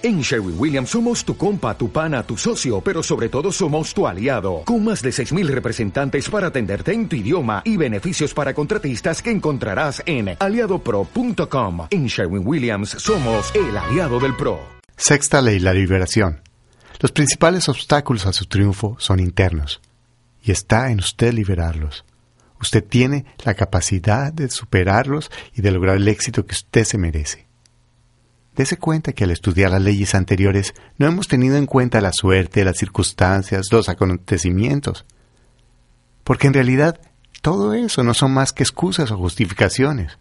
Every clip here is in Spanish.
En Sherwin Williams somos tu compa, tu pana, tu socio, pero sobre todo somos tu aliado, con más de 6.000 representantes para atenderte en tu idioma y beneficios para contratistas que encontrarás en aliadopro.com. En Sherwin Williams somos el aliado del PRO. Sexta ley, la liberación. Los principales obstáculos a su triunfo son internos, y está en usted liberarlos. Usted tiene la capacidad de superarlos y de lograr el éxito que usted se merece. Dese cuenta que al estudiar las leyes anteriores no hemos tenido en cuenta la suerte, las circunstancias, los acontecimientos. Porque en realidad todo eso no son más que excusas o justificaciones.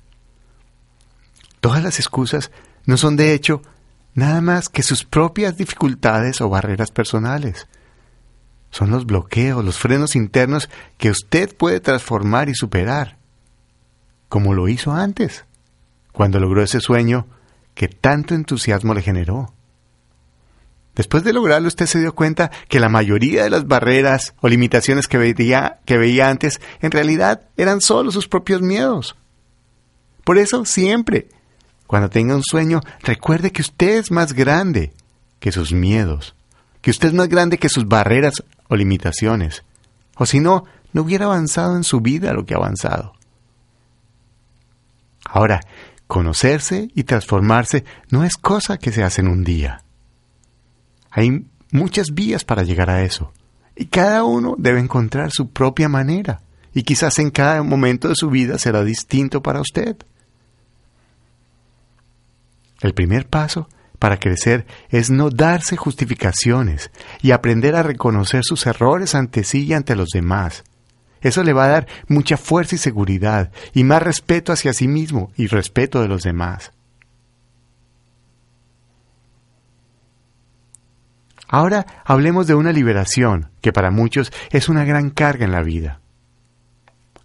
Todas las excusas no son de hecho nada más que sus propias dificultades o barreras personales. Son los bloqueos, los frenos internos que usted puede transformar y superar, como lo hizo antes, cuando logró ese sueño que tanto entusiasmo le generó. Después de lograrlo, usted se dio cuenta que la mayoría de las barreras o limitaciones que veía, que veía antes en realidad eran solo sus propios miedos. Por eso, siempre, cuando tenga un sueño, recuerde que usted es más grande que sus miedos, que usted es más grande que sus barreras o limitaciones. O si no, no hubiera avanzado en su vida lo que ha avanzado. Ahora, Conocerse y transformarse no es cosa que se hace en un día. Hay muchas vías para llegar a eso, y cada uno debe encontrar su propia manera, y quizás en cada momento de su vida será distinto para usted. El primer paso para crecer es no darse justificaciones y aprender a reconocer sus errores ante sí y ante los demás, eso le va a dar mucha fuerza y seguridad y más respeto hacia sí mismo y respeto de los demás. Ahora hablemos de una liberación que para muchos es una gran carga en la vida.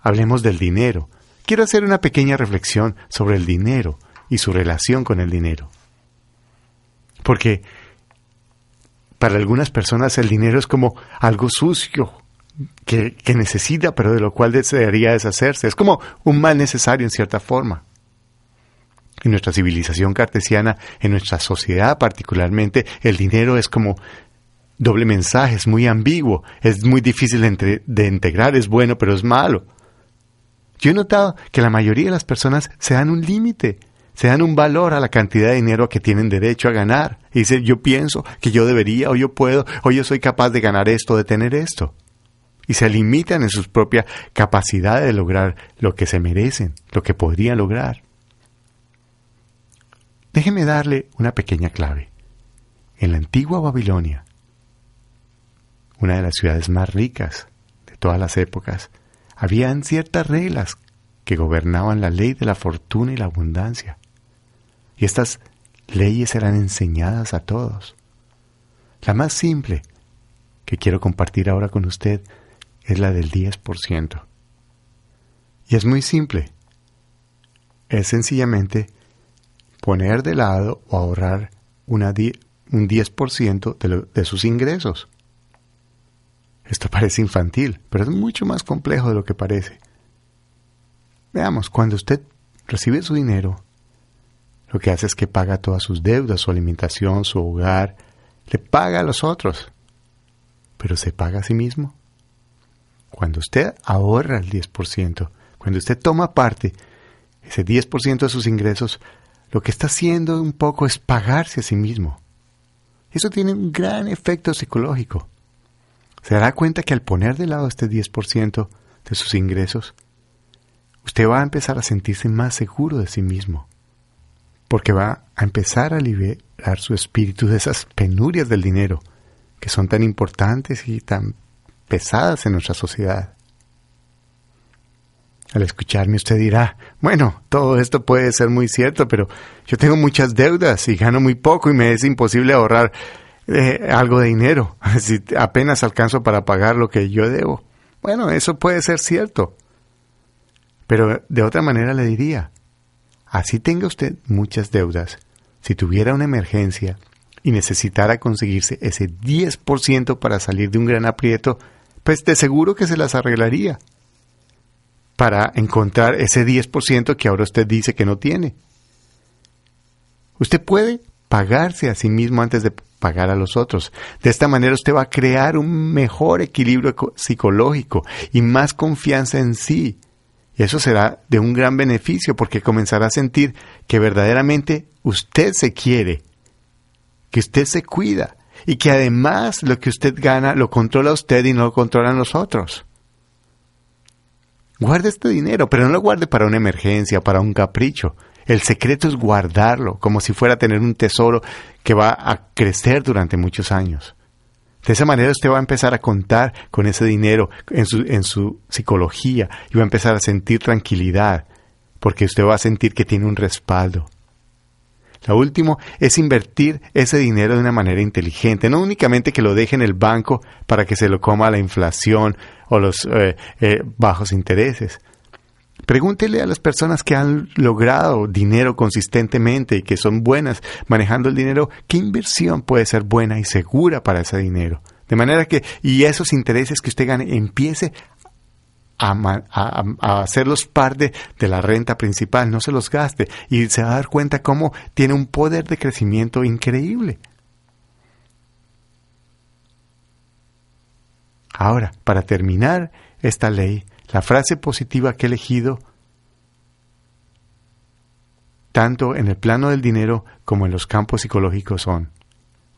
Hablemos del dinero. Quiero hacer una pequeña reflexión sobre el dinero y su relación con el dinero. Porque para algunas personas el dinero es como algo sucio, que, necesita, pero de lo cual desearía deshacerse. Es como un mal necesario en cierta forma. En nuestra civilización cartesiana, en nuestra sociedad particularmente, el dinero es como doble mensaje, es muy ambiguo, es muy difícil de, integrar, es bueno, pero es malo. Yo he notado que la mayoría de las personas se dan un límite, se dan un valor a la cantidad de dinero que tienen derecho a ganar. Y dicen, yo pienso que yo debería, o yo puedo, o yo soy capaz de ganar esto, de tener esto y se limitan en sus propias capacidades de lograr lo que se merecen, lo que podrían lograr. Déjeme darle una pequeña clave. En la antigua Babilonia, una de las ciudades más ricas de todas las épocas, habían ciertas reglas que gobernaban la ley de la fortuna y la abundancia. Y estas leyes eran enseñadas a todos. La más simple que quiero compartir ahora con usted es la del 10%. Y es muy simple. Es sencillamente poner de lado o ahorrar un 10% de, de sus ingresos. Esto parece infantil, pero es mucho más complejo de lo que parece. Veamos, cuando usted recibe su dinero, lo que hace es que paga todas sus deudas, su alimentación, su hogar, le paga a los otros, pero se paga a sí mismo. Cuando usted ahorra el 10%, cuando usted toma parte, ese 10% de sus ingresos, lo que está haciendo un poco es pagarse a sí mismo. Eso tiene un gran efecto psicológico. Se dará cuenta que al poner de lado este 10% de sus ingresos, usted va a empezar a sentirse más seguro de sí mismo, porque va a empezar a liberar su espíritu de esas penurias del dinero, que son tan importantes y tan pesadas en nuestra sociedad. Al escucharme usted dirá, bueno, todo esto puede ser muy cierto, pero yo tengo muchas deudas y gano muy poco y me es imposible ahorrar eh, algo de dinero, si apenas alcanzo para pagar lo que yo debo. Bueno, eso puede ser cierto, pero de otra manera le diría, así tenga usted muchas deudas, si tuviera una emergencia y necesitara conseguirse ese 10% para salir de un gran aprieto, pues de seguro que se las arreglaría para encontrar ese 10% que ahora usted dice que no tiene. Usted puede pagarse a sí mismo antes de pagar a los otros. De esta manera usted va a crear un mejor equilibrio psicológico y más confianza en sí. Y eso será de un gran beneficio porque comenzará a sentir que verdaderamente usted se quiere, que usted se cuida y que además lo que usted gana lo controla usted y no lo controlan los otros. Guarde este dinero, pero no lo guarde para una emergencia, para un capricho. El secreto es guardarlo, como si fuera a tener un tesoro que va a crecer durante muchos años. De esa manera usted va a empezar a contar con ese dinero en su, en su psicología y va a empezar a sentir tranquilidad, porque usted va a sentir que tiene un respaldo. Lo último es invertir ese dinero de una manera inteligente, no únicamente que lo deje en el banco para que se lo coma la inflación o los eh, eh, bajos intereses, Pregúntele a las personas que han logrado dinero consistentemente y que son buenas manejando el dinero, qué inversión puede ser buena y segura para ese dinero. De manera que, y esos intereses que usted gane, empiece a, hacerlos parte de la renta principal, no se los gaste y se va a dar cuenta cómo tiene un poder de crecimiento increíble. Ahora, para terminar esta ley, la frase positiva que he elegido, tanto en el plano del dinero como en los campos psicológicos, son,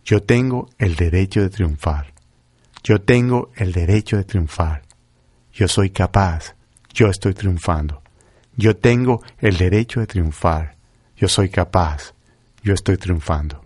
yo tengo el derecho de triunfar. Yo tengo el derecho de triunfar. Yo soy capaz. Yo estoy triunfando. Yo tengo el derecho de triunfar. Yo soy capaz. Yo estoy triunfando.